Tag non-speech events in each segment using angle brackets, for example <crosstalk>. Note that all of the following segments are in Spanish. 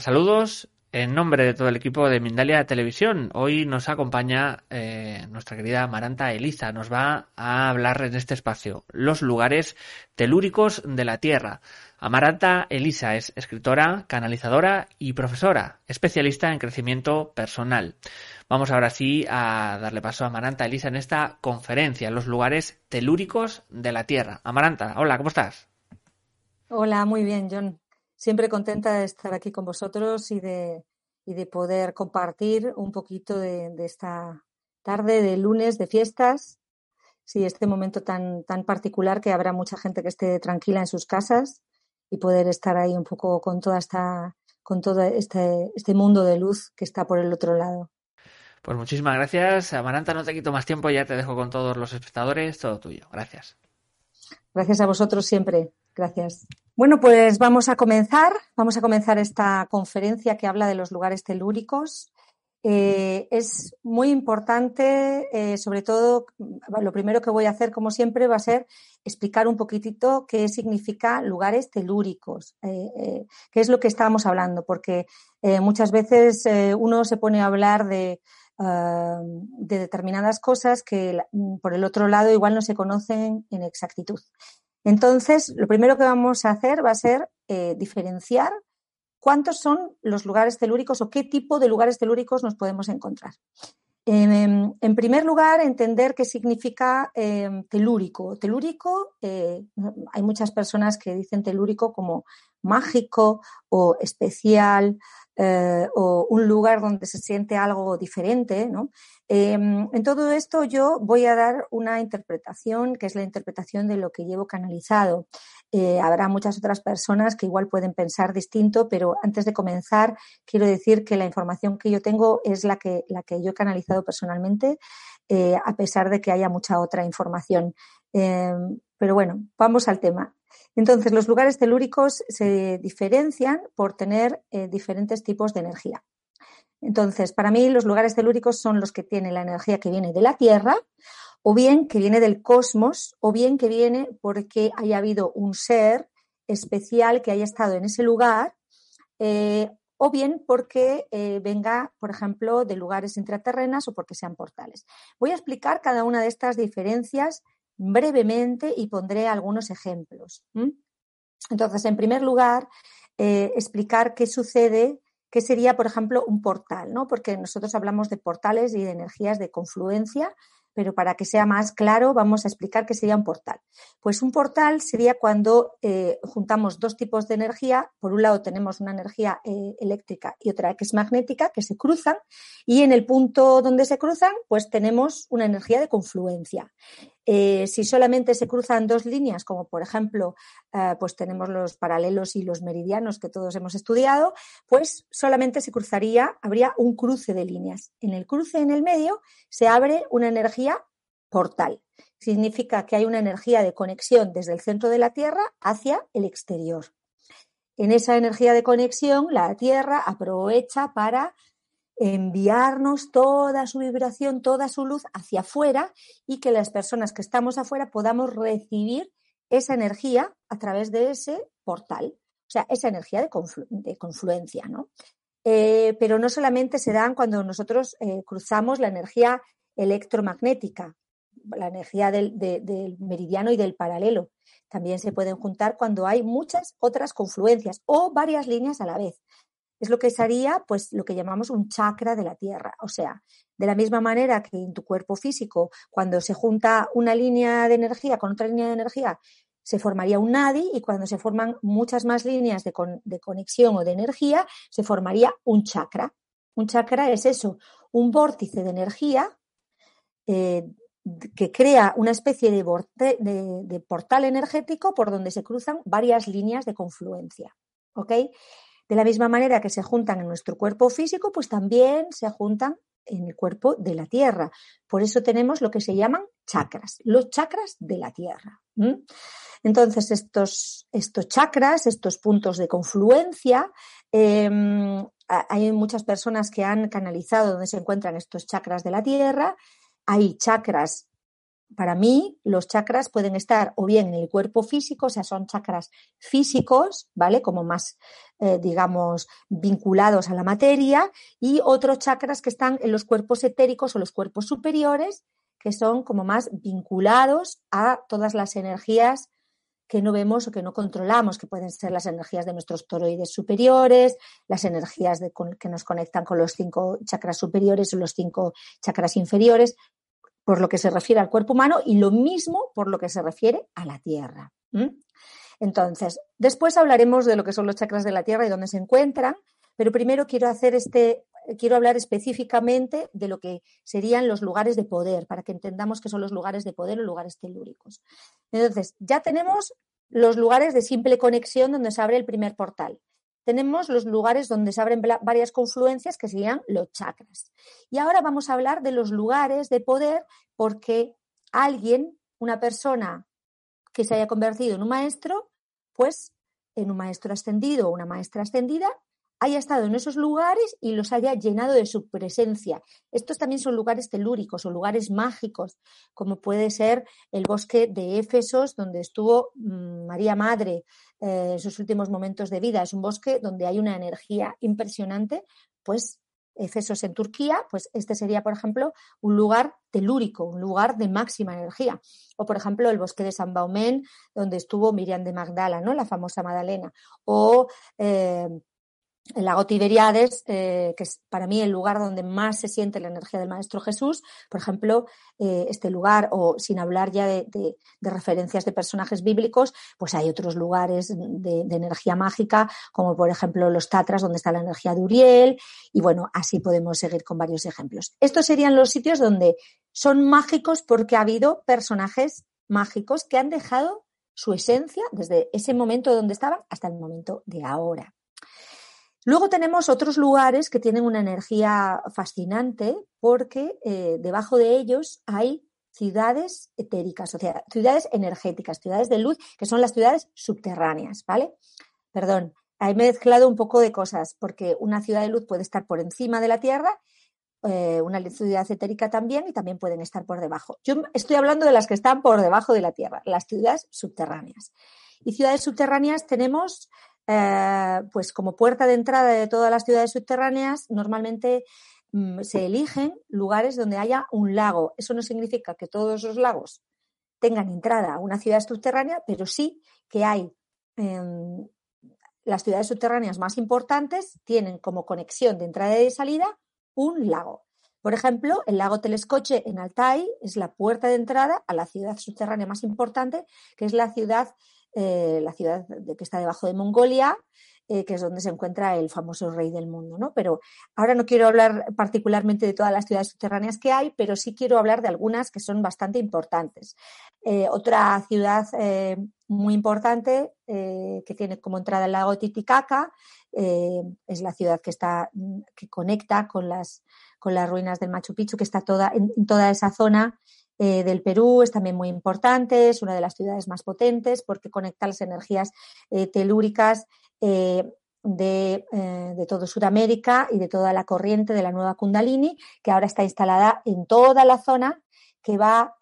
Saludos en nombre de todo el equipo de Mindalia Televisión. Hoy nos acompaña eh, nuestra querida Maranta Eliza. Nos va a hablar en este espacio los lugares telúricos de la Tierra. Amaranta Elisa es escritora, canalizadora y profesora, especialista en crecimiento personal. Vamos ahora sí a darle paso a Amaranta Elisa en esta conferencia, los lugares telúricos de la Tierra. Amaranta, hola, ¿cómo estás? Hola, muy bien, John siempre contenta de estar aquí con vosotros y de, y de poder compartir un poquito de, esta tarde de lunes de fiestas. Sí, este momento tan, tan particular que habrá mucha gente que esté tranquila en sus casas y poder estar ahí un poco con toda esta, con todo este, este mundo de luz que está por el otro lado. Pues muchísimas gracias. Amaranta, no te quito más tiempo, ya te dejo con todos los espectadores, todo tuyo. Gracias. Gracias a vosotros siempre. Gracias. Bueno, pues vamos a comenzar. Vamos a comenzar esta conferencia que habla de los lugares telúricos. Eh, es muy importante, eh, sobre todo, lo primero que voy a hacer, como siempre, va a ser explicar un poquitito qué significa lugares telúricos, eh, qué es lo que estábamos hablando, porque muchas veces uno se pone a hablar de, ah, de determinadas cosas que por el otro lado igual no se conocen en exactitud. Entonces, lo primero que vamos a hacer va a ser eh, diferenciar cuántos son los lugares telúricos o qué tipo de lugares telúricos nos podemos encontrar. En primer lugar, entender qué significa em, telúrico. Telúrico, eh, hay muchas personas que dicen telúrico como mágico o especial eh, o un lugar donde se siente algo diferente, ¿no? Em, en todo esto yo voy a dar una interpretación que es la interpretación de lo que llevo canalizado. Eh, habrá muchas otras personas que igual pueden pensar distinto, pero antes de comenzar quiero decir que la información que yo tengo es la que, la que yo he canalizado personalmente, eh, a pesar de que haya mucha otra información. Em, pero bueno, vamos al tema. Entonces, los lugares telúricos se diferencian por tener eh, diferentes tipos de energía. Entonces, para mí los lugares telúricos son los que tienen la energía que viene de la Tierra, o bien que viene del cosmos, o bien que viene porque haya habido un ser especial que haya estado en ese lugar, eh, o bien porque eh, venga, por ejemplo, de lugares intraterrenas o porque sean portales. Voy a explicar cada una de estas diferencias brevemente y pondré algunos ejemplos. Entonces, en primer lugar, eh, explicar qué sucede ¿Qué sería, por ejemplo, un portal? ¿no? Porque nosotros hablamos de portales y de energías de confluencia, pero para que sea más claro, vamos a explicar qué sería un portal. Pues un portal sería cuando eh, juntamos dos tipos de energía. Por un lado tenemos una energía eh, eléctrica y otra que es magnética, que se cruzan, y en el punto donde se cruzan, pues tenemos una energía de confluencia. Eh, si solamente se cruzan dos líneas, como por ejemplo, eh, pues tenemos los paralelos y los meridianos que todos hemos estudiado, pues solamente se cruzaría, habría un cruce de líneas. En el cruce en el medio se abre una energía portal. Significa que hay una energía de conexión desde el centro de la Tierra hacia el exterior. En esa energía de conexión, la Tierra aprovecha para enviarnos toda su vibración, toda su luz hacia afuera y que las personas que estamos afuera podamos recibir esa energía a través de ese portal, o sea, esa energía de, confluencia, ¿no? Eh, pero no solamente se dan cuando nosotros eh, cruzamos la energía electromagnética, la energía del, del meridiano y del paralelo. También se pueden juntar cuando hay muchas otras confluencias o varias líneas a la vez es lo que sería pues lo que llamamos un chakra de la tierra. O sea, de la misma manera que en tu cuerpo físico, cuando se junta una línea de energía con otra línea de energía, se formaría un nadi y cuando se forman muchas más líneas de, conexión o de energía, se formaría un chakra. Un chakra es eso, un vórtice de energía eh, que crea una especie de, de, portal energético por donde se cruzan varias líneas de confluencia. ¿ok? De la misma manera que se juntan en nuestro cuerpo físico, pues también se juntan en el cuerpo de la Tierra. Por eso tenemos lo que se llaman chakras, los chakras de la Tierra. Entonces, estos, estos, chakras, estos puntos de confluencia, em, hay muchas personas que han canalizado donde se encuentran estos chakras de la Tierra. Hay chakras para mí, los chakras pueden estar o bien en el cuerpo físico, o sea, son chakras físicos, ¿vale? Como más, eh, digamos, vinculados a la materia, y otros chakras que están en los cuerpos etéricos o los cuerpos superiores, que son como más vinculados a todas las energías que no vemos o que no controlamos, que pueden ser las energías de nuestros toroides superiores, las energías que nos conectan con los cinco chakras superiores o los cinco chakras inferiores, por lo que se refiere al cuerpo humano y lo mismo por lo que se refiere a la Tierra. Entonces, después hablaremos de lo que son los chakras de la Tierra y dónde se encuentran, pero primero quiero hacer este, quiero hablar específicamente de lo que serían los lugares de poder, para que entendamos qué son los lugares de poder o lugares telúricos. Entonces, ya tenemos los lugares de simple conexión donde se abre el primer portal tenemos los lugares donde se abren varias confluencias que serían los chakras. Y ahora vamos a hablar de los lugares de poder porque alguien, una persona que se haya convertido en un maestro, pues en un maestro ascendido o una maestra ascendida, haya estado en esos lugares y los haya llenado de su presencia. Estos también son lugares telúricos o lugares mágicos, como puede ser el bosque de Éfesos, donde estuvo mm, María Madre eh, en sus últimos momentos de vida. Es un bosque donde hay una energía impresionante, pues Éfesos en Turquía, pues este sería, por ejemplo, un lugar telúrico, un lugar de máxima energía. O, por ejemplo, el bosque de San Baumen, donde estuvo Miriam de Magdala, ¿no? La famosa Magdalena. O eh, el lago Tiberiades, eh, que es para mí el lugar donde más se siente la energía del Maestro Jesús, por ejemplo, eh, este lugar, o sin hablar ya de, referencias de personajes bíblicos, pues hay otros lugares de, energía mágica, como por ejemplo los Tatras, donde está la energía de Uriel, y bueno, así podemos seguir con varios ejemplos. Estos serían los sitios donde son mágicos porque ha habido personajes mágicos que han dejado su esencia desde ese momento donde estaban hasta el momento de ahora. Luego tenemos otros lugares que tienen una energía fascinante porque eh, debajo de ellos hay ciudades etéricas, o sea, ciudades energéticas, ciudades de luz, que son las ciudades subterráneas, ¿vale? Perdón, he mezclado un poco de cosas, porque una ciudad de luz puede estar por encima de la Tierra, eh, una ciudad etérica también, y también pueden estar por debajo. Yo estoy hablando de las que están por debajo de la Tierra, las ciudades subterráneas. Y ciudades subterráneas tenemos eh, pues como puerta de entrada de todas las ciudades subterráneas, normalmente mm, se eligen lugares donde haya un lago. Eso no significa que todos los lagos tengan entrada a una ciudad subterránea, pero sí que hay em, las ciudades subterráneas más importantes tienen como conexión de entrada y salida un lago. Por ejemplo, el lago Telescoche en Altai es la puerta de entrada a la ciudad subterránea más importante, que es la ciudad eh, la ciudad que está debajo de Mongolia, eh, que es donde se encuentra el famoso rey del mundo, ¿no? Pero ahora no quiero hablar particularmente de todas las ciudades subterráneas que hay, pero sí quiero hablar de algunas que son bastante importantes. Eh, otra ciudad muy importante que tiene como entrada el lago Titicaca es la ciudad que está que conecta con las con las ruinas del Machu Picchu, que está toda en toda esa zona eh, del Perú es también muy importante, es una de las ciudades más potentes porque conecta las energías eh, telúricas eh, de, de, todo Sudamérica y de toda la corriente de la nueva Kundalini, que ahora está instalada en toda la zona que va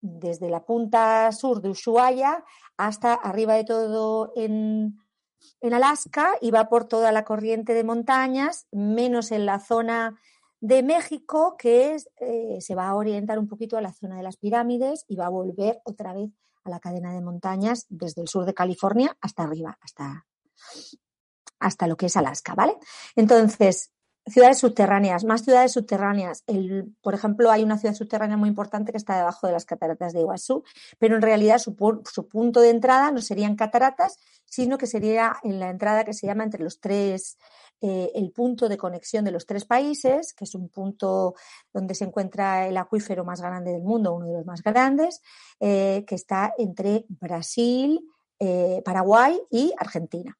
desde la punta sur de Ushuaia hasta arriba de todo en, en Alaska y va por toda la corriente de montañas, menos en la zona de México, que es, eh, se va a orientar un poquito a la zona de las pirámides y va a volver otra vez a la cadena de montañas desde el sur de California hasta arriba, hasta, hasta lo que es Alaska, ¿vale? Entonces, ciudades subterráneas, más ciudades subterráneas. El, por ejemplo, hay una ciudad subterránea muy importante que está debajo de las cataratas de Iguazú, pero en realidad su, punto de entrada no serían cataratas, sino que sería en la entrada que se llama entre los tres, eh, el punto de conexión de los tres países, que es un punto donde se encuentra el acuífero más grande del mundo, uno de los más grandes, eh, que está entre Brasil, eh, Paraguay y Argentina.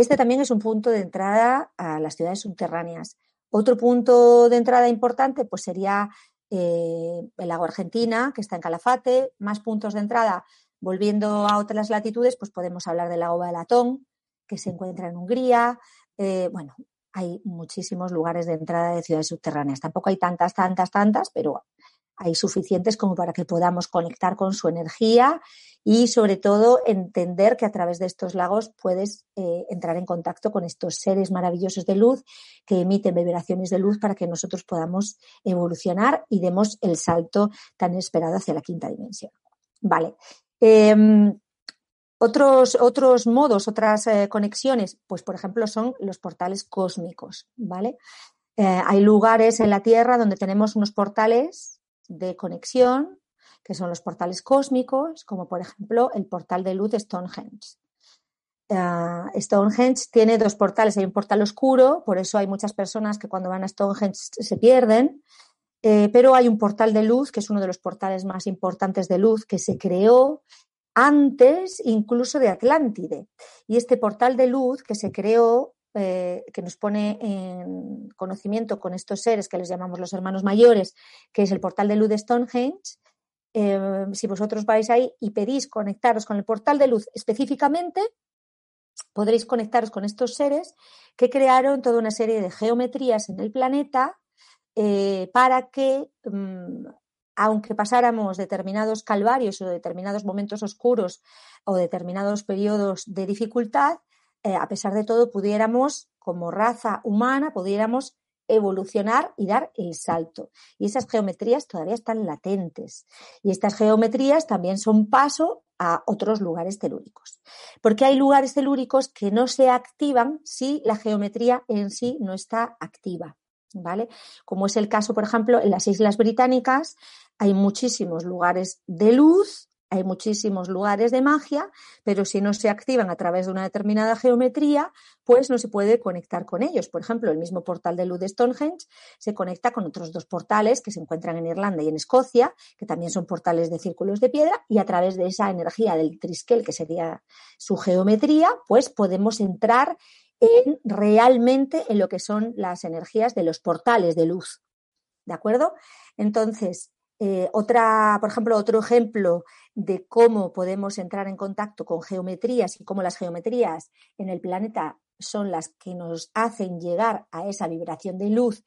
Este también es un punto de entrada a las ciudades subterráneas. Otro punto de entrada importante pues sería eh, el lago Argentina, que está en Calafate. Más puntos de entrada, volviendo a otras latitudes, pues podemos hablar del lago Balatón, que se encuentra en Hungría. Eh, bueno, hay muchísimos lugares de entrada de ciudades subterráneas. Tampoco hay tantas, tantas, tantas, pero hay suficientes como para que podamos conectar con su energía y sobre todo entender que a través de estos lagos puedes eh, entrar en contacto con estos seres maravillosos de luz que emiten vibraciones de luz para que nosotros podamos evolucionar y demos el salto tan esperado hacia la quinta dimensión. Vale. Em, otros, otros modos, otras eh, conexiones, pues por ejemplo son los portales cósmicos, ¿vale? Eh, hay lugares en la Tierra donde tenemos unos portales de conexión, que son los portales cósmicos, como por ejemplo el portal de luz Stonehenge. Uh, Stonehenge tiene dos portales, hay un portal oscuro, por eso hay muchas personas que cuando van a Stonehenge se pierden, eh, pero hay un portal de luz, que es uno de los portales más importantes de luz, que se creó antes incluso de Atlántide. Y este portal de luz que se creó eh, que nos pone en conocimiento con estos seres que les llamamos los hermanos mayores, que es el portal de luz de Stonehenge. Eh, si vosotros vais ahí y pedís conectaros con el portal de luz específicamente, podréis conectaros con estos seres que crearon toda una serie de geometrías en el planeta eh, para que, mm, aunque pasáramos determinados calvarios o determinados momentos oscuros o determinados periodos de dificultad, eh, a pesar de todo, pudiéramos, como raza humana, pudiéramos evolucionar y dar el salto. Y esas geometrías todavía están latentes. Y estas geometrías también son paso a otros lugares telúricos. Porque hay lugares telúricos que no se activan si la geometría en sí no está activa. ¿Vale? Como es el caso, por ejemplo, en las Islas Británicas, hay muchísimos lugares de luz hay muchísimos lugares de magia, pero si no se activan a través de una determinada geometría, pues no se puede conectar con ellos. Por ejemplo, el mismo portal de luz de Stonehenge se conecta con otros dos portales que se encuentran en Irlanda y en Escocia, que también son portales de círculos de piedra, y a través de esa energía del triskel, que sería su geometría, pues podemos entrar en realmente en lo que son las energías de los portales de luz. ¿De acuerdo? Entonces, eh, otra, por ejemplo, otro ejemplo de cómo podemos entrar en contacto con geometrías y cómo las geometrías en el planeta son las que nos hacen llegar a esa vibración de luz,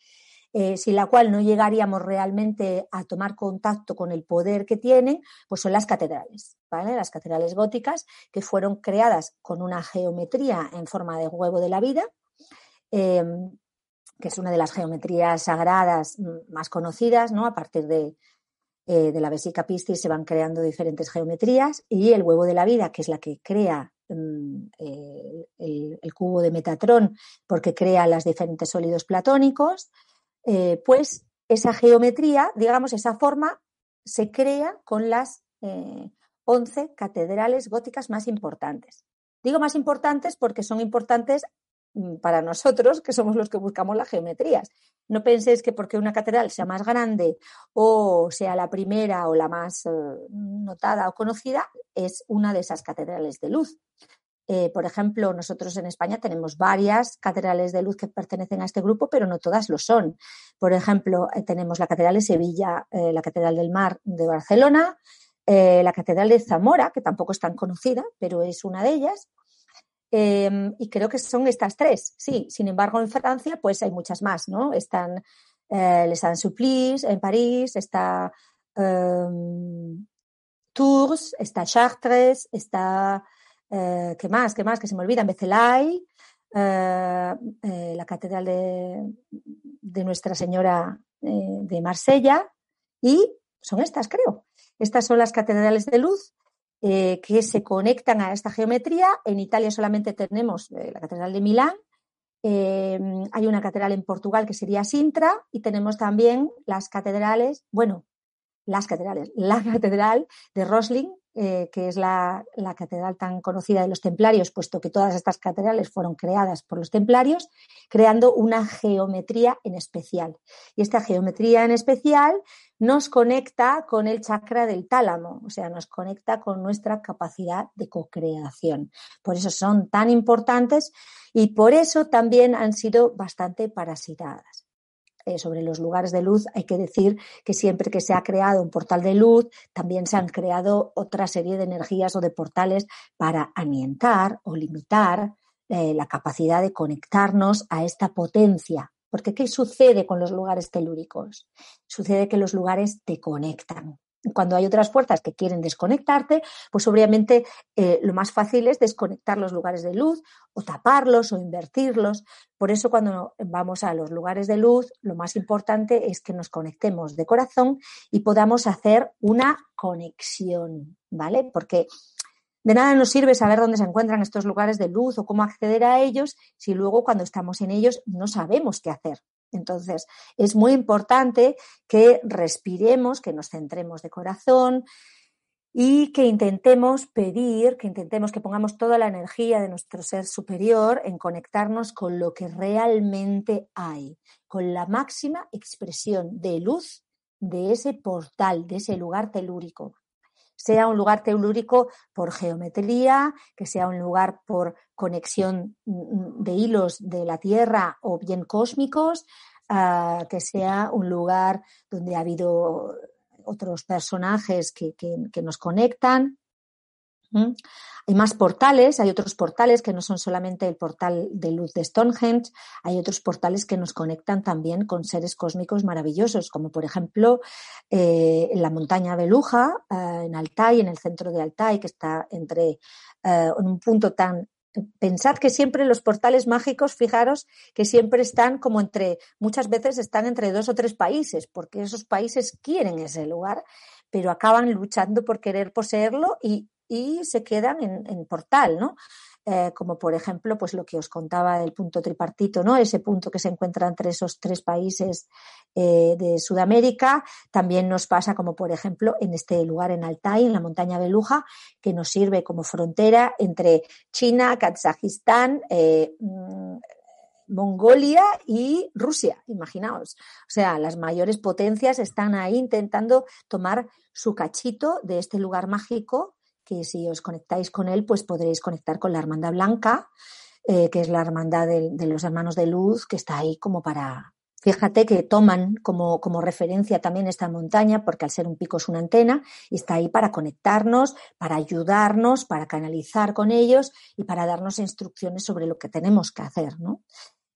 eh, sin la cual no llegaríamos realmente a tomar contacto con el poder que tienen, pues son las catedrales, ¿vale? Las catedrales góticas que fueron creadas con una geometría en forma de huevo de la vida. Em, que es una de las geometrías sagradas más conocidas, ¿no? A partir de, eh, de la vesica piscis se van creando diferentes geometrías y el huevo de la vida, que es la que crea mm, el, cubo de Metatrón porque crea los diferentes sólidos platónicos, eh, pues esa geometría, digamos, esa forma se crea con las 11 eh, catedrales góticas más importantes. Digo más importantes porque son importantes para nosotros, que somos los que buscamos las geometrías. No penséis que porque una catedral sea más grande o sea la primera o la más eh, notada o conocida, es una de esas catedrales de luz. Eh, por ejemplo, nosotros en España tenemos varias catedrales de luz que pertenecen a este grupo, pero no todas lo son. Por ejemplo, eh, tenemos la Catedral de Sevilla, la Catedral del Mar de Barcelona, la Catedral de Zamora, que tampoco es tan conocida, pero es una de ellas, Em, y creo que son estas tres, sí. Sin embargo, en Francia, pues hay muchas más, ¿no? Están eh, Les Saint-Supplice en París, está em, Tours, está Chartres, está, eh, ¿qué más? ¿Qué más? Que se me olvida, Becelay, eh, eh, la Catedral de, de Nuestra Señora de Marsella, y son estas, creo. Estas son las catedrales de luz eh, que se conectan a esta geometría. En Italia solamente tenemos eh, la Catedral de Milán, Em, hay una catedral en Portugal que sería Sintra y tenemos también las catedrales, bueno, las catedrales, la <laughs> catedral de Rosling, eh, que es la, la, catedral tan conocida de los templarios, puesto que todas estas catedrales fueron creadas por los templarios, creando una geometría en especial. Y esta geometría en especial nos conecta con el chakra del tálamo, o sea, nos conecta con nuestra capacidad de co-creación. Por eso son tan importantes y por eso también han sido bastante parasitadas. Eh, sobre los lugares de luz, hay que decir que siempre que se ha creado un portal de luz, también se han creado otra serie de energías o de portales para amientar o limitar eh, la capacidad de conectarnos a esta potencia. Porque ¿qué sucede con los lugares telúricos? Sucede que los lugares te conectan, cuando hay otras fuerzas que quieren desconectarte, pues obviamente eh, lo más fácil es desconectar los lugares de luz o taparlos o invertirlos. Por eso cuando vamos a los lugares de luz, lo más importante es que nos conectemos de corazón y podamos hacer una conexión, ¿vale? Porque de nada nos sirve saber dónde se encuentran estos lugares de luz o cómo acceder a ellos si luego cuando estamos en ellos no sabemos qué hacer. Entonces, es muy importante que respiremos, que nos centremos de corazón y que intentemos pedir, que intentemos que pongamos toda la energía de nuestro ser superior en conectarnos con lo que realmente hay, con la máxima expresión de luz de ese portal, de ese lugar telúrico, sea un lugar telúrico por geometría, que sea un lugar por conexión mm, de hilos de la Tierra o bien cósmicos, ah, que sea un lugar donde ha habido otros personajes que, nos conectan. Hay más portales, hay otros portales que no son solamente el portal de luz de Stonehenge, hay otros portales que nos conectan también con seres cósmicos maravillosos, como por ejemplo eh, la montaña Beluja, eh, en Altai, en el centro de Altai, que está entre eh, en un punto tan Pensad que siempre los portales mágicos, fijaros que siempre están como entre, muchas veces están entre dos o tres países, porque esos países quieren ese lugar, pero acaban luchando por querer poseerlo y y se quedan en, portal, ¿no? Eh, como por ejemplo, pues lo que os contaba del punto tripartito, ¿no? Ese punto que se encuentra entre esos tres países eh, de Sudamérica. También nos pasa, como por ejemplo, en este lugar en Altai, en la montaña Beluja, que nos sirve como frontera entre China, Kazajistán, eh, mm, Mongolia y Rusia, imaginaos. O sea, las mayores potencias están ahí intentando tomar su cachito de este lugar mágico que si os conectáis con él, pues podréis conectar con la Hermandad Blanca, eh, que es la Hermandad de, los Hermanos de Luz, que está ahí como para... Fíjate que toman como, como referencia también esta montaña, porque al ser un pico es una antena, y está ahí para conectarnos, para ayudarnos, para canalizar con ellos y para darnos instrucciones sobre lo que tenemos que hacer, ¿no?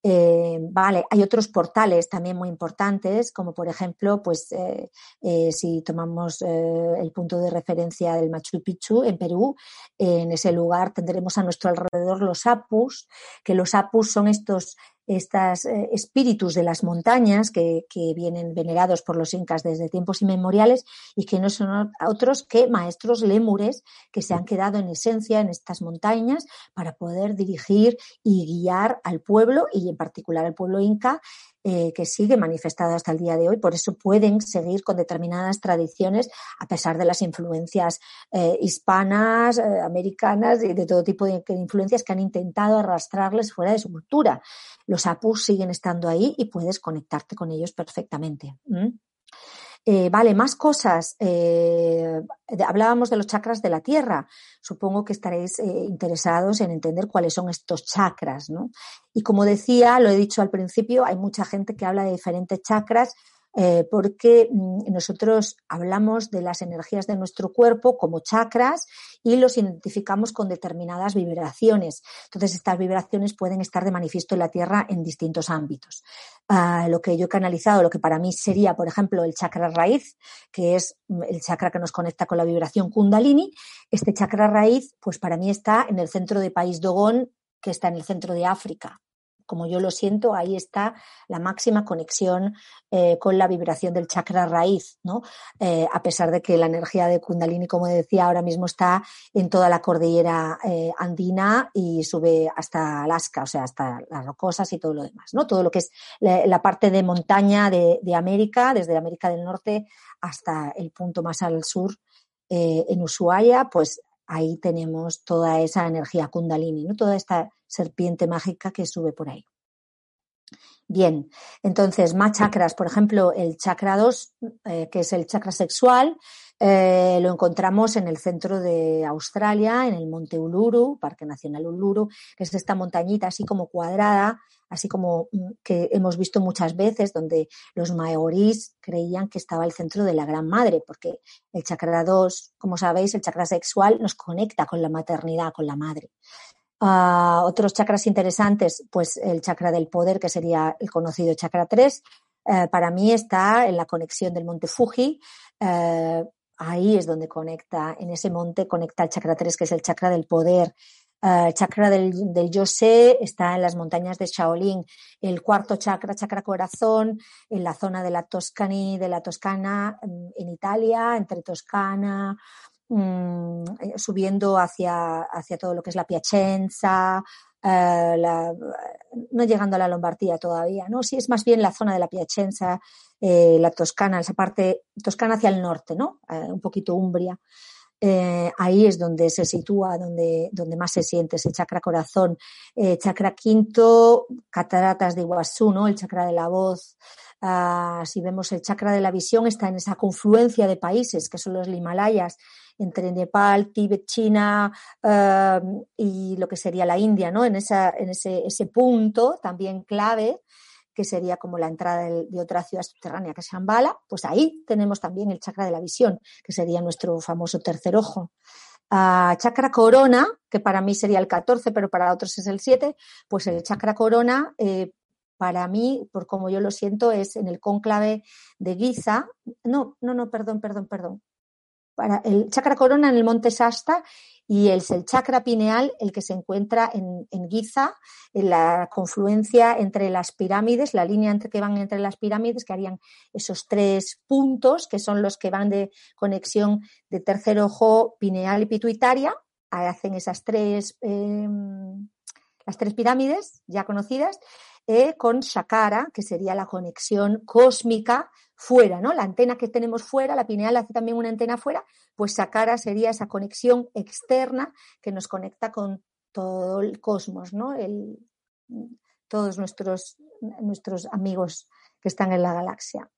Eh, vale, hay otros portales también muy importantes, como por ejemplo, pues eh, eh, si tomamos el punto de referencia del Machu Picchu en Perú, en ese lugar tendremos a nuestro alrededor los apus, que los apus son estos estos eh, espíritus de las montañas que, vienen venerados por los incas desde tiempos inmemoriales y que no son otros que maestros lémures que se han quedado en esencia en estas montañas para poder dirigir y guiar al pueblo y en particular al pueblo inca eh, que sigue manifestado hasta el día de hoy. Por eso pueden seguir con determinadas tradiciones a pesar de las influencias eh, hispanas, eh, americanas y de todo tipo de, influencias que han intentado arrastrarles fuera de su cultura. Los apus siguen estando ahí y puedes conectarte con ellos perfectamente. Eh, vale, más cosas. Eh, hablábamos de los chakras de la Tierra. Supongo que estaréis eh, interesados en entender cuáles son estos chakras, ¿no? Y como decía, lo he dicho al principio, hay mucha gente que habla de diferentes chakras eh, porque mm, nosotros hablamos de las energías de nuestro cuerpo como chakras y los identificamos con determinadas vibraciones. Entonces, estas vibraciones pueden estar de manifiesto en la Tierra en distintos ámbitos. Ah, lo que yo he canalizado, lo que para mí sería, por ejemplo, el chakra raíz, que es mm, el chakra que nos conecta con la vibración kundalini, este chakra raíz, pues para mí está en el centro de País Dogón, que está en el centro de África como yo lo siento, ahí está la máxima conexión eh, con la vibración del chakra raíz, ¿no? Eh, a pesar de que la energía de Kundalini, como decía, ahora mismo está en toda la cordillera eh, andina y sube hasta Alaska, o sea, hasta las rocosas y todo lo demás, ¿no? Todo lo que es la, parte de montaña de, de, América, desde América del Norte hasta el punto más al sur, en Ushuaia, pues ahí tenemos toda esa energía kundalini, ¿no? toda esta serpiente mágica que sube por ahí. Bien, entonces más chakras, por ejemplo, el chakra 2, eh, que es el chakra sexual, eh, lo encontramos en el centro de Australia, en el monte Uluru, Parque Nacional Uluru, que es esta montañita así como cuadrada, así como mm, que hemos visto muchas veces, donde los maorís creían que estaba el centro de la Gran Madre, porque el chakra 2, como sabéis, el chakra sexual nos conecta con la maternidad, con la madre. Ah, otros chakras interesantes, pues el chakra del poder, que sería el conocido chakra 3, eh, para mí está en la conexión del monte Fuji. Eh, ahí es donde conecta, en ese monte conecta el chakra 3, que es el chakra del poder. El eh, chakra del, del yo está en las montañas de Shaolin. El cuarto chakra, chakra corazón, en la zona de la Toscani, de la Toscana, en Italia, entre Toscana, Mm, eh, subiendo hacia, hacia todo lo que es la Piacenza, eh, no llegando a la Lombardía todavía, ¿no? Sí, es más bien la zona de la Piacenza, eh, la Toscana, esa parte Toscana hacia el norte, ¿no? un poquito Umbria. Ahí es donde se sitúa, donde, donde más se siente ese chakra corazón. chakra quinto, cataratas de Iguazú, ¿no? El chakra de la voz. Ah, si vemos el chakra de la visión, está en esa confluencia de países que son los Himalayas entre Nepal, Tíbet, China em, y lo que sería la India, ¿no? En, esa, en ese, ese punto también clave que sería como la entrada de, otra ciudad subterránea que es Shambhala, pues ahí tenemos también el chakra de la visión, que sería nuestro famoso tercer ojo. Uh, chakra corona, que para mí sería el 14, pero para otros es el 7, pues el chakra corona, eh, para mí, por como yo lo siento, es en el cónclave de Giza. No, no, no, perdón, perdón, perdón para el chakra corona en el monte Sasta y el chakra pineal el que se encuentra en, Giza, en la confluencia entre las pirámides, la línea entre que van entre las pirámides, que harían esos tres puntos, que son los que van de conexión de tercer ojo, pineal y pituitaria, hacen esas tres, em, las tres pirámides ya conocidas, eh, con Shakara, que sería la conexión cósmica fuera, ¿no? La antena que tenemos fuera, la pineal hace también una antena fuera, pues Shakara sería esa conexión externa que nos conecta con todo el cosmos, ¿no? El, todos nuestros, nuestros amigos que están en la galaxia.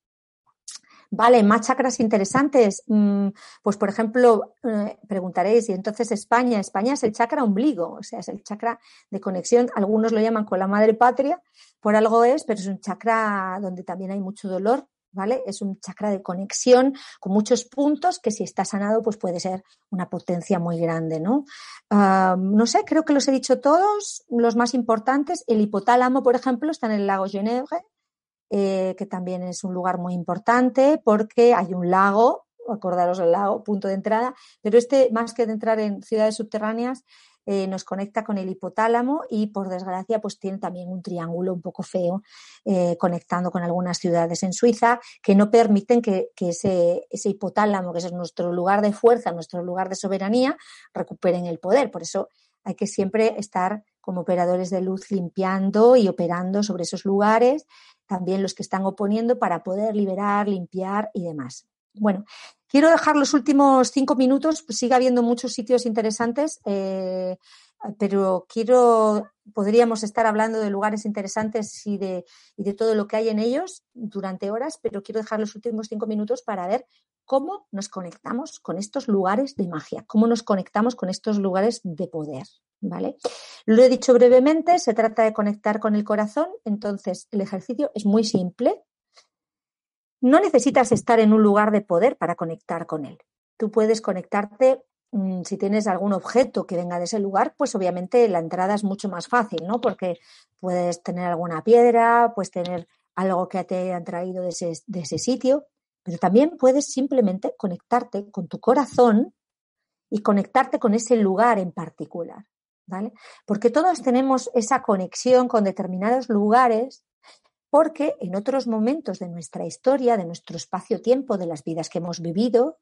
Vale, más chakras interesantes. Mm, pues, por ejemplo, eh, preguntaréis, y entonces España, España es el chakra ombligo, o sea, es el chakra de conexión. Algunos lo llaman con la madre patria, por algo es, pero es un chakra donde también hay mucho dolor, ¿vale? Es un chakra de conexión con muchos puntos que si está sanado, pues puede ser una potencia muy grande, ¿no? No sé, creo que los he dicho todos, los más importantes. El hipotálamo, por ejemplo, está en el lago Genève, eh, que también es un lugar muy importante porque hay un lago, acordaros el lago, punto de entrada, pero este, más que de entrar en ciudades subterráneas, eh, nos conecta con el hipotálamo y por desgracia pues tiene también un triángulo un poco feo eh, conectando con algunas ciudades en Suiza que no permiten que, que, ese, ese hipotálamo, que es nuestro lugar de fuerza, nuestro lugar de soberanía, recuperen el poder. Por eso hay que siempre estar como operadores de luz limpiando y operando sobre esos lugares también los que están oponiendo para poder liberar, limpiar y demás. Bueno, quiero dejar los últimos cinco minutos, pues sigue habiendo muchos sitios interesantes, eh, pero quiero, podríamos estar hablando de lugares interesantes y de, y de todo lo que hay en ellos durante horas, pero quiero dejar los últimos cinco minutos para ver cómo nos conectamos con estos lugares de magia, cómo nos conectamos con estos lugares de poder. ¿Vale? Lo he dicho brevemente, se trata de conectar con el corazón, entonces el ejercicio es muy simple. No necesitas estar en un lugar de poder para conectar con él. Tú puedes conectarte mm, si tienes algún objeto que venga de ese lugar, pues obviamente la entrada es mucho más fácil, ¿no? Porque puedes tener alguna piedra, puedes tener algo que te haya traído de ese sitio, pero también puedes simplemente conectarte con tu corazón y conectarte con ese lugar en particular. ¿vale? Porque todos tenemos esa conexión con determinados lugares porque en otros momentos de nuestra historia, de nuestro espacio-tiempo, de las vidas que hemos vivido,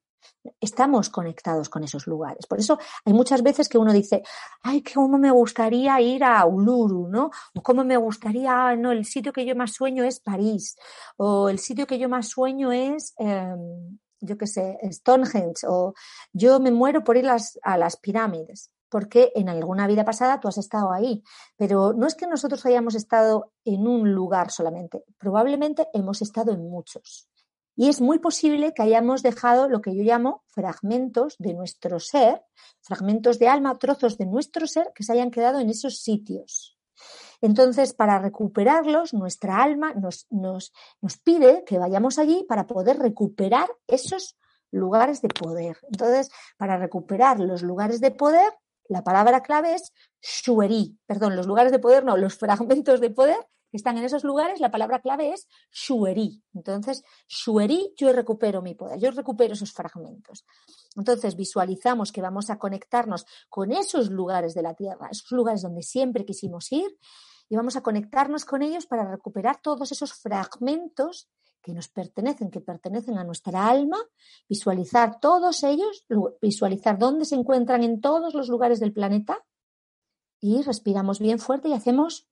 estamos conectados con esos lugares. Por eso hay muchas veces que uno dice, ay, cómo me gustaría ir a Uluru, ¿no? O cómo me gustaría, no, el sitio que yo más sueño es París, o el sitio que yo más sueño es, em, yo qué sé, Stonehenge, o yo me muero por ir a las pirámides porque en alguna vida pasada tú has estado ahí. Pero no es que nosotros hayamos estado en un lugar solamente, probablemente hemos estado en muchos. Y es muy posible que hayamos dejado lo que yo llamo fragmentos de nuestro ser, fragmentos de alma, trozos de nuestro ser que se hayan quedado en esos sitios. Entonces, para recuperarlos, nuestra alma nos, nos, nos pide que vayamos allí para poder recuperar esos lugares de poder. Entonces, para recuperar los lugares de poder, la palabra clave es shueri, perdón, los lugares de poder, no, los fragmentos de poder están en esos lugares, la palabra clave es shueri. Entonces, shueri, yo recupero mi poder, yo recupero esos fragmentos. Entonces, visualizamos que vamos a conectarnos con esos lugares de la Tierra, esos lugares donde siempre quisimos ir, y vamos a conectarnos con ellos para recuperar todos esos fragmentos que nos pertenecen, que pertenecen a nuestra alma, visualizar todos ellos, visualizar dónde se encuentran en todos los lugares del planeta y respiramos bien fuerte y hacemos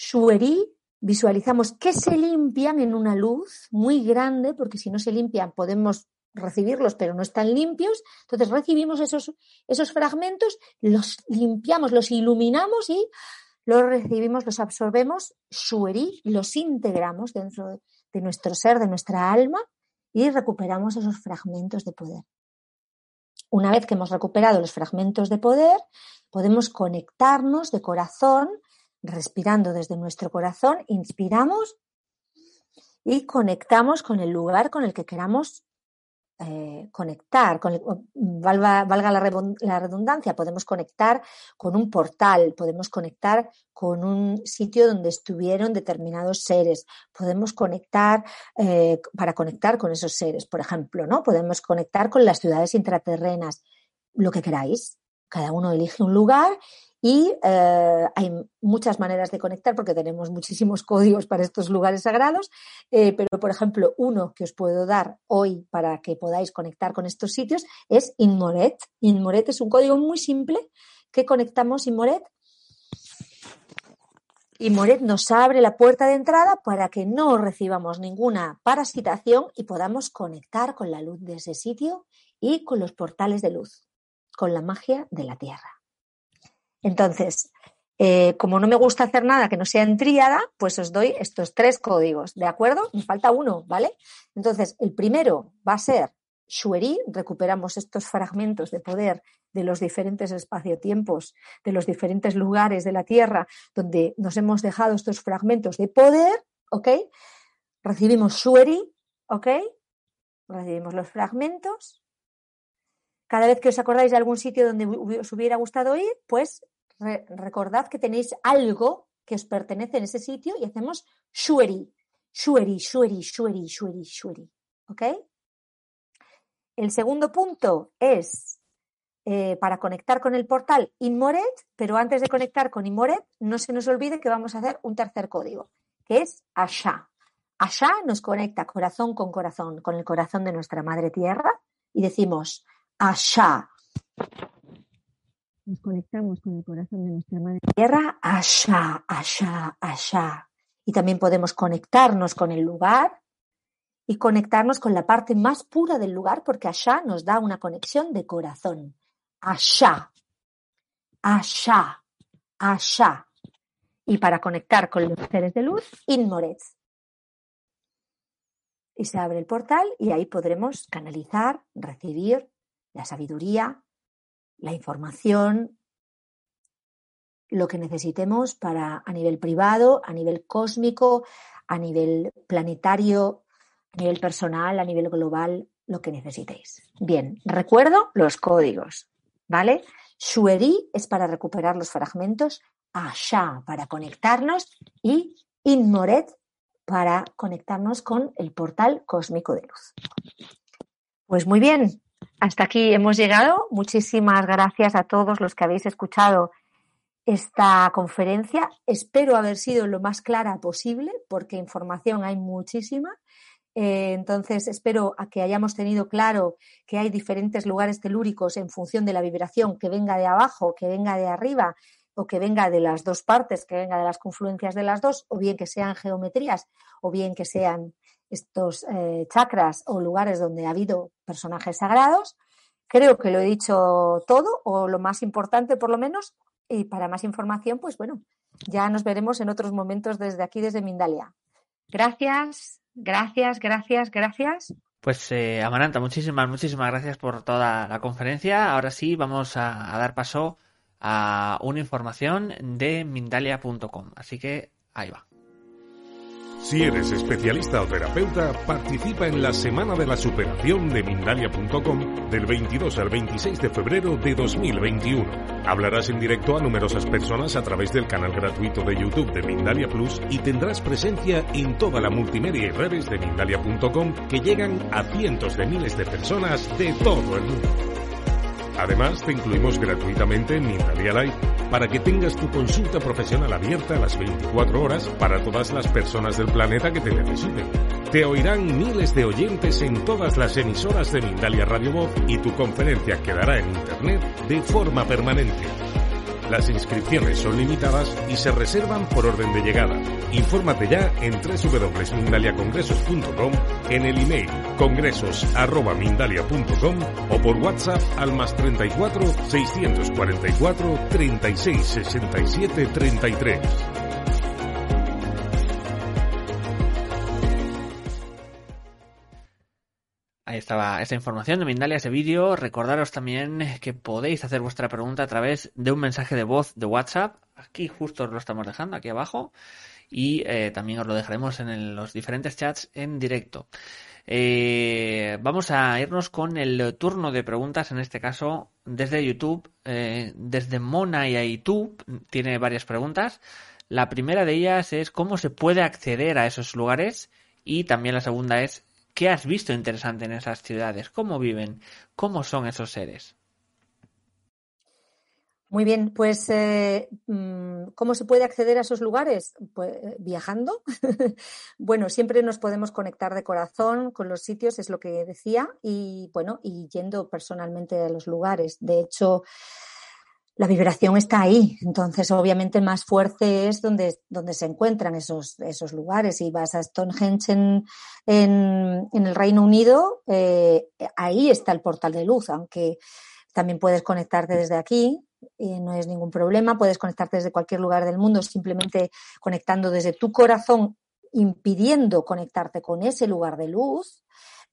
Shueri, visualizamos que se limpian en una luz muy grande, porque si no se limpian podemos recibirlos, pero no están limpios. Entonces recibimos esos, esos fragmentos, los limpiamos, los iluminamos y los recibimos, los absorbemos, Shueri, los integramos dentro de nuestro ser, de nuestra alma y recuperamos esos fragmentos de poder. Una vez que hemos recuperado los fragmentos de poder, podemos conectarnos de corazón respirando desde nuestro corazón, inspiramos y conectamos con el lugar con el que queramos eh, conectar, con valga, la, redundancia, podemos conectar con un portal, podemos conectar con un sitio donde estuvieron determinados seres, podemos conectar eh, para conectar con esos seres, por ejemplo, ¿no? Podemos conectar con las ciudades intraterrenas, lo que queráis. Cada uno elige un lugar y eh, hay muchas maneras de conectar porque tenemos muchísimos códigos para estos lugares sagrados, eh, pero por ejemplo, uno que os puedo dar hoy para que podáis conectar con estos sitios es Inmoret. Inmoret es un código muy simple que conectamos Inmoret. Inmoret nos abre la puerta de entrada para que no recibamos ninguna parasitación y podamos conectar con la luz de ese sitio y con los portales de luz, con la magia de la tierra. Entonces, eh, como no me gusta hacer nada que no sea en tríada, pues os doy estos tres códigos, ¿de acuerdo? Me falta uno, ¿vale? Entonces, el primero va a ser Shueri, recuperamos estos fragmentos de poder de los diferentes espacio-tiempos, de los diferentes lugares de la Tierra donde nos hemos dejado estos fragmentos de poder, ¿ok? Recibimos Shueri, ¿ok? Recibimos los fragmentos. Cada vez que os acordáis de algún sitio donde os hubiera gustado ir, pues recordad que tenéis algo que os pertenece en ese sitio y hacemos shueri, shueri, shueri, shueri, shueri, shueri. ¿Ok? El segundo punto es eh, para conectar con el portal Inmoret, pero antes de conectar con Inmoret, no se nos olvide que vamos a hacer un tercer código, que es Asha. Asha nos conecta corazón con corazón, con el corazón de nuestra madre tierra, y decimos Asha nos conectamos con el corazón de nuestra madre tierra, allá, allá, allá. Y también podemos conectarnos con el lugar y conectarnos con la parte más pura del lugar, porque allá nos da una conexión de corazón. Allá, allá, allá. Y para conectar con los seres de luz, Inmorez. Y se abre el portal y ahí podremos canalizar, recibir la sabiduría, la información, lo que necesitemos para a nivel privado, a nivel cósmico, a nivel planetario, a nivel personal, a nivel global, lo que necesitéis. Bien, recuerdo los códigos, ¿vale? Shueri es para recuperar los fragmentos, Asha para conectarnos y Inmoret para conectarnos con el portal cósmico de luz. Pues muy bien, hasta aquí hemos llegado. Muchísimas gracias a todos los que habéis escuchado esta conferencia. Espero haber sido lo más clara posible porque información hay muchísima. Eh, entonces, espero a que hayamos tenido claro que hay diferentes lugares telúricos en función de la vibración que venga de abajo, que venga de arriba o que venga de las dos partes, que venga de las confluencias de las dos, o bien que sean geometrías, o bien que sean estos eh, chakras o lugares donde ha habido personajes sagrados. Creo que lo he dicho todo, o lo más importante por lo menos, y para más información, pues bueno, ya nos veremos en otros momentos desde aquí, desde Mindalia. Gracias, gracias, gracias, gracias. Pues eh, Amaranta, muchísimas, muchísimas gracias por toda la conferencia. Ahora sí, vamos a, a dar paso a una información de Mindalia.com. Así que ahí va. Si eres especialista o terapeuta, participa en la Semana de la Superación de Mindalia.com del 22 al 26 de febrero de 2021. Hablarás en directo a numerosas personas a través del canal gratuito de YouTube de Mindalia Plus y tendrás presencia en toda la multimedia y redes de Mindalia.com que llegan a cientos de miles de personas de todo el mundo. Además, te incluimos gratuitamente en Mindalia Live para que tengas tu consulta profesional abierta a las 24 horas para todas las personas del planeta que te necesiten. Te oirán miles de oyentes en todas las emisoras de Mindalia Radio Voz y tu conferencia quedará en Internet de forma permanente. Las inscripciones son limitadas y se reservan por orden de llegada. Infórmate ya en www.mindaliacongresos.com, en el email congresos.mindalia.com o por WhatsApp al más 34 644 36 67 33. Ahí estaba esta información de Mindalia, ese vídeo. Recordaros también que podéis hacer vuestra pregunta a través de un mensaje de voz de WhatsApp. Aquí justo os lo estamos dejando, aquí abajo. Y eh, también os lo dejaremos en los diferentes chats en directo. Eh, vamos a irnos con el turno de preguntas, en este caso desde YouTube. Eh, desde Mona y Aitu tiene varias preguntas. La primera de ellas es cómo se puede acceder a esos lugares y también la segunda es ¿Qué has visto interesante en esas ciudades? ¿Cómo viven? ¿Cómo son esos seres? Muy bien, pues eh, mm, ¿cómo se puede acceder a esos lugares? Pues viajando. <laughs> bueno, siempre nos podemos conectar de corazón con los sitios, es lo que decía, y bueno, y yendo personalmente a los lugares. De hecho, la vibración está ahí. Entonces, obviamente, más fuerte es donde, donde se encuentran esos, esos lugares. Si vas a Stonehenge en, en, el Reino Unido, eh, ahí está el portal de luz, aunque también puedes conectarte desde aquí. no es ningún problema, puedes conectarte desde cualquier lugar del mundo, simplemente conectando desde tu corazón, impidiendo conectarte con ese lugar de luz,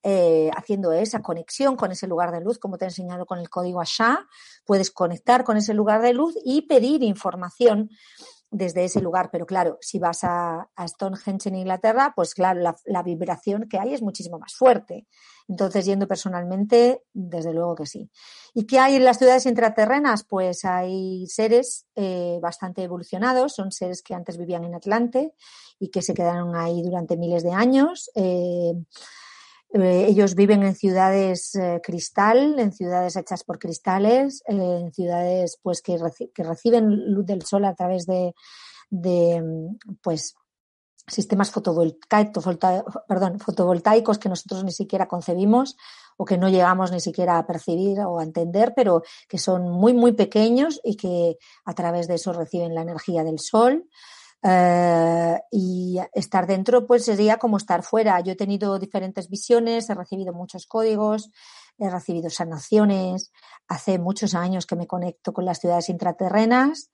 eh, haciendo esa conexión con ese lugar de luz, como te he enseñado con el código ASHA, puedes conectar con ese lugar de luz y pedir información desde ese lugar. Pero claro, si vas a, Stonehenge en Inglaterra, pues claro, la, la, vibración que hay es muchísimo más fuerte. Entonces, yendo personalmente, desde luego que sí. ¿Y qué hay en las ciudades intraterrenas? Pues hay seres eh, bastante evolucionados, son seres que antes vivían en Atlante y que se quedaron ahí durante miles de años. Eh, eh, ellos viven en ciudades eh, cristal, en ciudades hechas por cristales, en ciudades pues que, que, reciben luz del sol a través de, de pues sistemas fotovoltaicos, fotovoltaicos que nosotros ni siquiera concebimos o que no llegamos ni siquiera a percibir o a entender, pero que son muy, muy pequeños y que a través de eso reciben la energía del sol. Uh, y estar dentro pues sería como estar fuera. Yo he tenido diferentes visiones, he recibido muchos códigos, he recibido sanaciones. Hace muchos años que me conecto con las ciudades intraterrenas.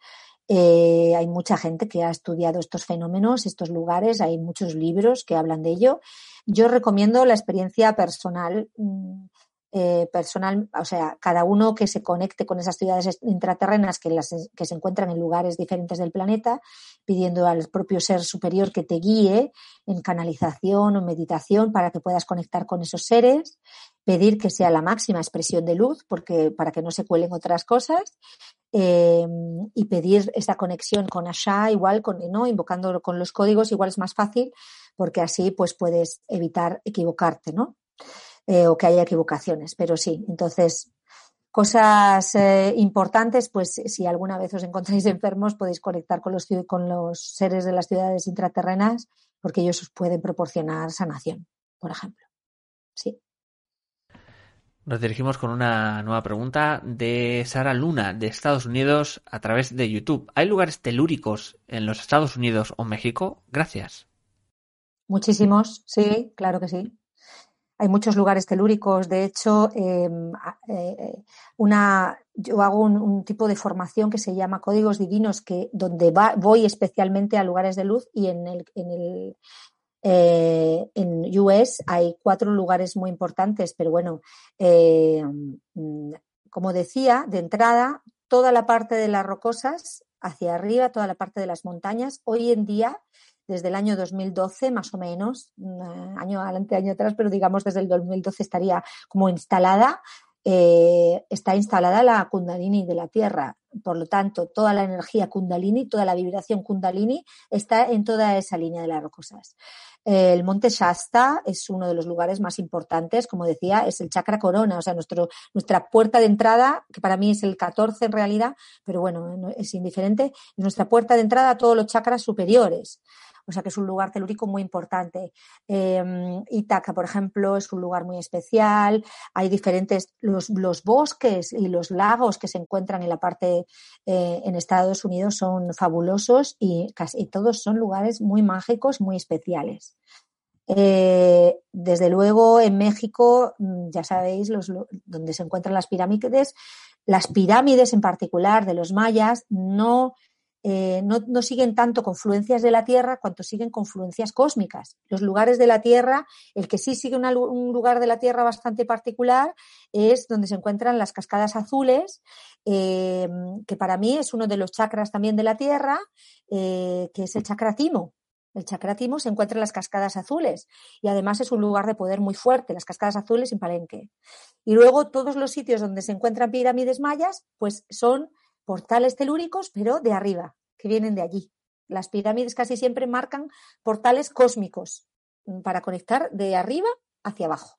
Eh, hay mucha gente que ha estudiado estos fenómenos, estos lugares, hay muchos libros que hablan de ello. Yo recomiendo la experiencia personal. Eh, personal, o sea, cada uno que se conecte con esas ciudades intraterrenas que, las, que se encuentran en lugares diferentes del planeta, pidiendo al propio ser superior que te guíe en canalización o meditación para que puedas conectar con esos seres, pedir que sea la máxima expresión de luz, porque para que no se cuelen otras cosas, eh, y pedir esa conexión con Asha, igual, con, ¿no? invocándolo con los códigos, igual es más fácil, porque así pues puedes evitar equivocarte, ¿no? Eh, o que haya equivocaciones, pero sí, entonces cosas eh, importantes, pues si alguna vez os encontráis <laughs> enfermos podéis conectar con los, con los seres de las ciudades intraterrenas porque ellos os pueden proporcionar sanación, por ejemplo. Sí. Nos dirigimos con una nueva pregunta de Sara Luna, de Estados Unidos, a través de YouTube. ¿Hay lugares telúricos en los Estados Unidos o México? Gracias. Muchísimos, sí, claro que sí. Hay muchos lugares telúricos. De hecho, em, eh, una, yo hago un, tipo de formación que se llama Códigos Divinos, que donde voy especialmente a lugares de luz y en el, en el eh, en US hay cuatro lugares muy importantes, pero bueno, mm, como decía, de entrada, toda la parte de las rocosas hacia arriba, toda la parte de las montañas, hoy en día desde el año 2012, más o menos, año adelante, año atrás, pero digamos desde el 2012 estaría como instalada, eh, está instalada la Kundalini de la Tierra. Por lo tanto, toda la energía Kundalini, toda la vibración Kundalini está en toda esa línea de las rocosas. El monte Shasta es uno de los lugares más importantes, como decía, es el chakra corona, o sea, nuestro, nuestra puerta de entrada, que para mí es el 14 en realidad, pero bueno, es indiferente, es nuestra puerta de entrada a todos los chakras superiores o sea que es un lugar telúrico muy importante. Eh, Ítaca, por ejemplo, es un lugar muy especial. Hay diferentes, los, los bosques y los lagos que se encuentran en la parte eh, en Estados Unidos son fabulosos y casi todos son lugares muy mágicos, muy especiales. Eh, desde luego, en México, mm, ya sabéis, los, donde se encuentran las pirámides, las pirámides en particular de los mayas no eh, no, siguen tanto confluencias de la Tierra cuanto siguen confluencias cósmicas. Los lugares de la Tierra, el que sí sigue un lugar de la Tierra bastante particular es donde se encuentran las cascadas azules, eh, que para mí es uno de los chakras también de la Tierra, eh, que es el chakra timo. El chakra timo se encuentra en las cascadas azules y además es un lugar de poder muy fuerte, las cascadas azules en Palenque. Y luego todos los sitios donde se encuentran pirámides mayas, pues son portales telúricos, pero de arriba, que vienen de allí. Las pirámides casi siempre marcan portales cósmicos mm, para conectar de arriba hacia abajo.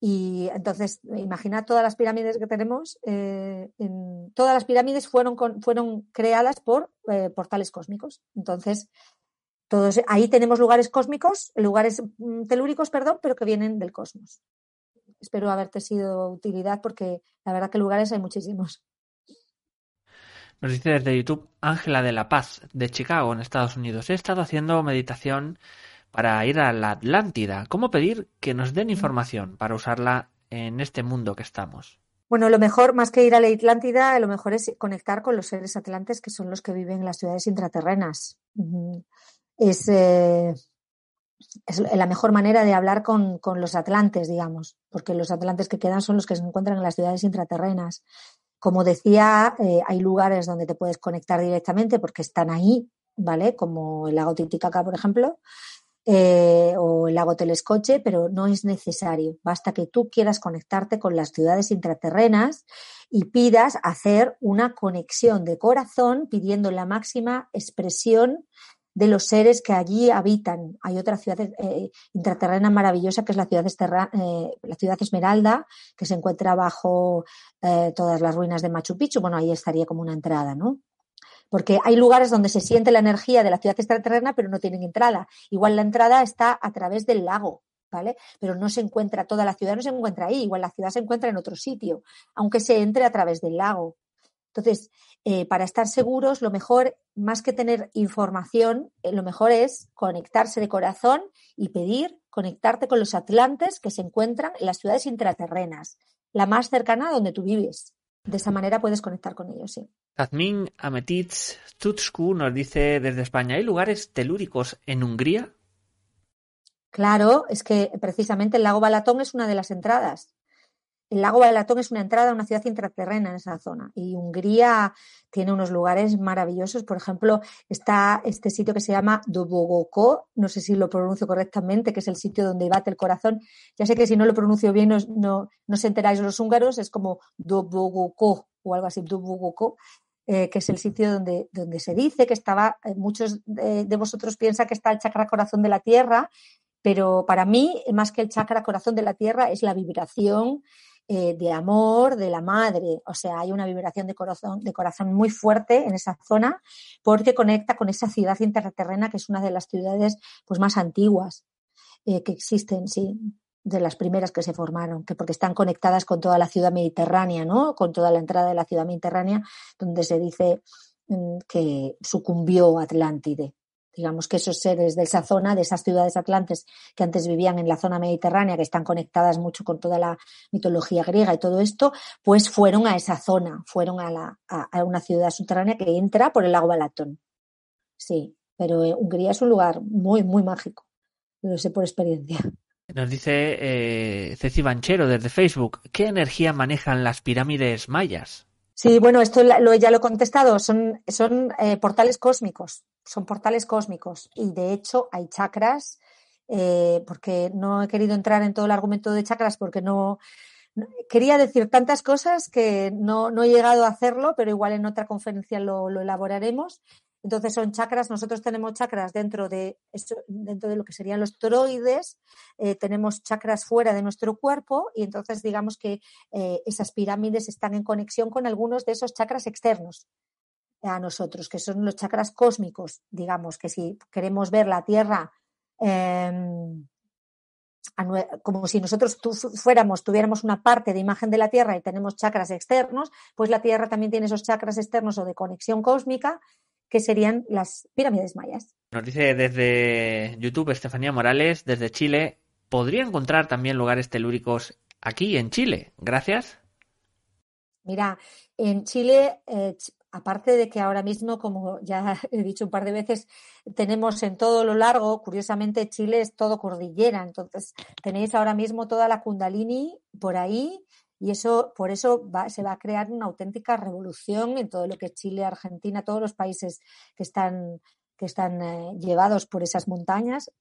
Y entonces, imagina todas las pirámides que tenemos. Eh, en, todas las pirámides fueron, fueron creadas por eh, portales cósmicos. Entonces, todos, ahí tenemos lugares cósmicos, lugares mm, telúricos, perdón, pero que vienen del cosmos. Espero haberte sido utilidad porque la verdad que lugares hay muchísimos. Nos dice desde YouTube Ángela de la Paz, de Chicago, en Estados Unidos. He estado haciendo meditación para ir a la Atlántida. ¿Cómo pedir que nos den información para usarla en este mundo que estamos? Bueno, lo mejor, más que ir a la Atlántida, lo mejor es conectar con los seres atlantes que son los que viven en las ciudades intraterrenas. Es, eh, es la mejor manera de hablar con, con, los atlantes, digamos, porque los atlantes que quedan son los que se encuentran en las ciudades intraterrenas. Como decía, eh, hay lugares donde te puedes conectar directamente porque están ahí, ¿vale? Como el lago Titicaca, por ejemplo, eh, o el lago Telescoche, pero no es necesario. Basta que tú quieras conectarte con las ciudades intraterrenas y pidas hacer una conexión de corazón pidiendo la máxima expresión de los seres que allí habitan. Hay otra ciudad eh, intraterrena maravillosa que es la ciudad, eh, la ciudad Esmeralda, que se encuentra bajo eh, todas las ruinas de Machu Picchu. Bueno, ahí estaría como una entrada, ¿no? Porque hay lugares donde se siente la energía de la ciudad extraterrena, pero no tienen entrada. Igual la entrada está a través del lago, ¿vale? Pero no se encuentra toda la ciudad, no se encuentra ahí, igual la ciudad se encuentra en otro sitio, aunque se entre a través del lago. Entonces, eh, para estar seguros, lo mejor, más que tener información, eh, lo mejor es conectarse de corazón y pedir conectarte con los atlantes que se encuentran en las ciudades intraterrenas, la más cercana a donde tú vives. De esa manera puedes conectar con ellos, sí. Azmin Ametitz Tutsku nos dice desde España, ¿hay lugares telúricos en Hungría? Claro, es que precisamente el lago Balatón es una de las entradas. El lago Balatón es una entrada a una ciudad intraterrena en esa zona y Hungría tiene unos lugares maravillosos. Por ejemplo, está este sitio que se llama Dobogoko, no sé si lo pronuncio correctamente, que es el sitio donde bate el corazón. Ya sé que si no lo pronuncio bien no, se enteráis los húngaros, es como Dobogoko o algo así, Dobogoko. Eh, que es el sitio donde, donde se dice que estaba, eh, muchos de, de, vosotros piensan que está el chakra corazón de la tierra, pero para mí, más que el chakra corazón de la tierra, es la vibración eh, de amor de la madre. O sea, hay una vibración de corazón, de corazón muy fuerte en esa zona porque conecta con esa ciudad interterrena que es una de las ciudades pues, más antiguas eh, que existen, sí de las primeras que se formaron, que porque están conectadas con toda la ciudad mediterránea, ¿no? Con toda la entrada de la ciudad mediterránea, donde se dice mm, que sucumbió Atlántide. Digamos que esos seres de esa zona, de esas ciudades atlantes que antes vivían en la zona mediterránea, que están conectadas mucho con toda la mitología griega y todo esto, pues fueron a esa zona, fueron a, la, a, una ciudad subterránea que entra por el lago Balatón. Sí, pero eh, Hungría es un lugar muy, muy mágico. Lo sé por experiencia. Nos dice eh, Ceci Banchero desde Facebook, ¿qué energía manejan las pirámides mayas? Sí, bueno, esto lo, ya lo he contestado, son, son eh, portales cósmicos, son portales cósmicos y de hecho hay chakras, eh, porque no he querido entrar en todo el argumento de chakras porque no, quería decir tantas cosas que no, no, he llegado a hacerlo, pero igual en otra conferencia lo, lo elaboraremos. Entonces son chakras, nosotros tenemos chakras dentro de, dentro de lo que serían los toroides, eh, tenemos chakras fuera de nuestro cuerpo y entonces digamos que eh, esas pirámides están en conexión con algunos de esos chakras externos a nosotros, que son los chakras cósmicos, digamos que si queremos ver la Tierra em, como si nosotros fuéramos, tuviéramos una parte de imagen de la Tierra y tenemos chakras externos, pues la Tierra también tiene esos chakras externos o de conexión cósmica que serían las pirámides mayas. Nos dice desde YouTube Estefanía Morales, desde Chile, ¿podría encontrar también lugares telúricos aquí en Chile? Gracias. Mira, en Chile, eh, aparte de que ahora mismo, como ya <laughs> he dicho un par de veces, tenemos en todo lo largo, curiosamente Chile es todo cordillera, entonces tenéis ahora mismo toda la Kundalini por ahí y eso, por eso se va a crear una auténtica revolución en todo lo que es Chile, Argentina, todos los países que están, que están eh, llevados por esas montañas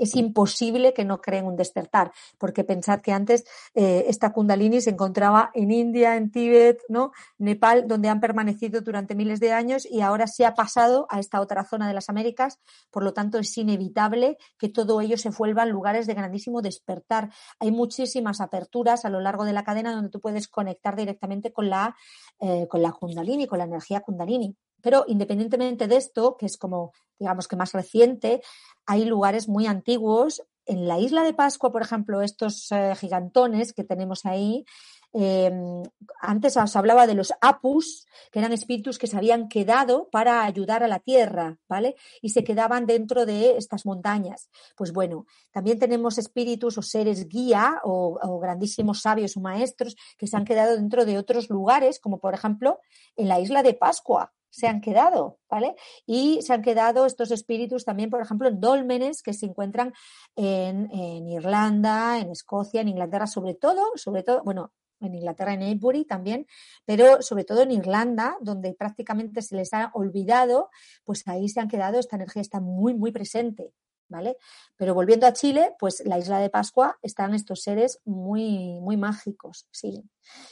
es imposible que no creen un despertar, porque pensad que antes eh, esta Kundalini se encontraba en India, en Tíbet, ¿no? Nepal, donde han permanecido durante miles de años y ahora se ha pasado a esta otra zona de las Américas, por lo tanto es inevitable que todo ello se vuelvan lugares de grandísimo despertar. Hay muchísimas aperturas a lo largo de la cadena donde tú puedes conectar directamente con la, eh, con la Kundalini, con la energía Kundalini. Pero independientemente de esto, que es como, digamos que más reciente, hay lugares muy antiguos. En la isla de Pascua, por ejemplo, estos eh, gigantones que tenemos ahí, em, antes os hablaba de los apus, que eran espíritus que se habían quedado para ayudar a la tierra, ¿vale? Y se quedaban dentro de estas montañas. Pues bueno, también tenemos espíritus o seres guía o, o grandísimos sabios o maestros que se han quedado dentro de otros lugares, como por ejemplo en la isla de Pascua se han quedado, ¿vale? Y se han quedado estos espíritus también, por ejemplo, en dólmenes que se encuentran en, Irlanda, en Escocia, en Inglaterra, sobre todo, sobre todo, bueno, en Inglaterra, en Avebury también, pero sobre todo en Irlanda, donde prácticamente se les ha olvidado, pues ahí se han quedado, esta energía está muy, muy presente, ¿vale? Pero volviendo a Chile, pues la isla de Pascua están estos seres muy, muy mágicos, sí.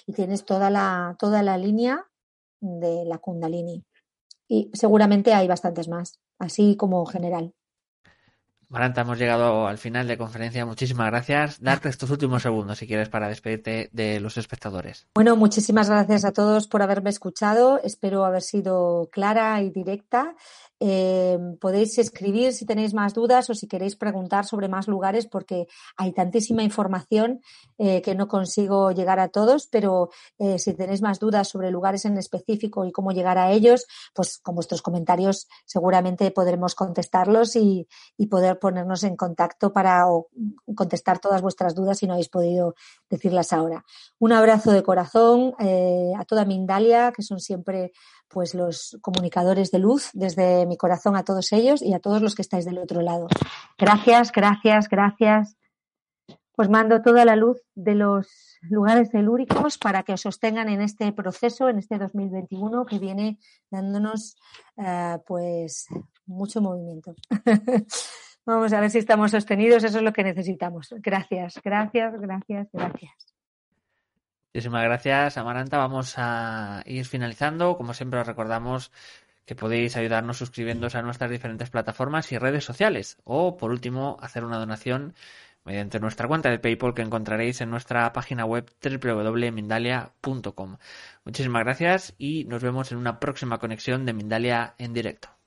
Y tienes toda la, toda la línea de la Kundalini. Y seguramente hay bastantes más, así como general. Maranta, hemos llegado al final de conferencia. Muchísimas gracias. Darte estos últimos segundos, si quieres, para despedirte de los espectadores. Bueno, muchísimas gracias a todos por haberme escuchado. Espero haber sido clara y directa. Eh, podéis escribir si tenéis más dudas o si queréis preguntar sobre más lugares porque hay tantísima información eh, que no consigo llegar a todos, pero eh, si tenéis más dudas sobre lugares en específico y cómo llegar a ellos, pues con vuestros comentarios seguramente podremos contestarlos y, y poder ponernos en contacto para contestar todas vuestras dudas si no habéis podido decirlas ahora. Un abrazo de corazón a toda Mindalia, que son siempre pues los comunicadores de luz desde mi corazón a todos ellos y a todos los que estáis del otro lado. Gracias, gracias, gracias. Pues mando toda la luz de los lugares telúricos para que os sostengan en este proceso, en este 2021 que viene dándonos eh, pues mucho movimiento. <laughs> Vamos a ver si estamos sostenidos, eso es lo que necesitamos. Gracias, gracias, gracias, gracias. Muchísimas gracias, Amaranta. Vamos a ir finalizando. Como siempre, os recordamos que podéis ayudarnos suscribiéndose a nuestras diferentes plataformas y redes sociales o por último hacer una donación mediante nuestra cuenta de PayPal que encontraréis en nuestra página web www.mindalia.com. Muchísimas gracias y nos vemos en una próxima conexión de Mindalia en directo.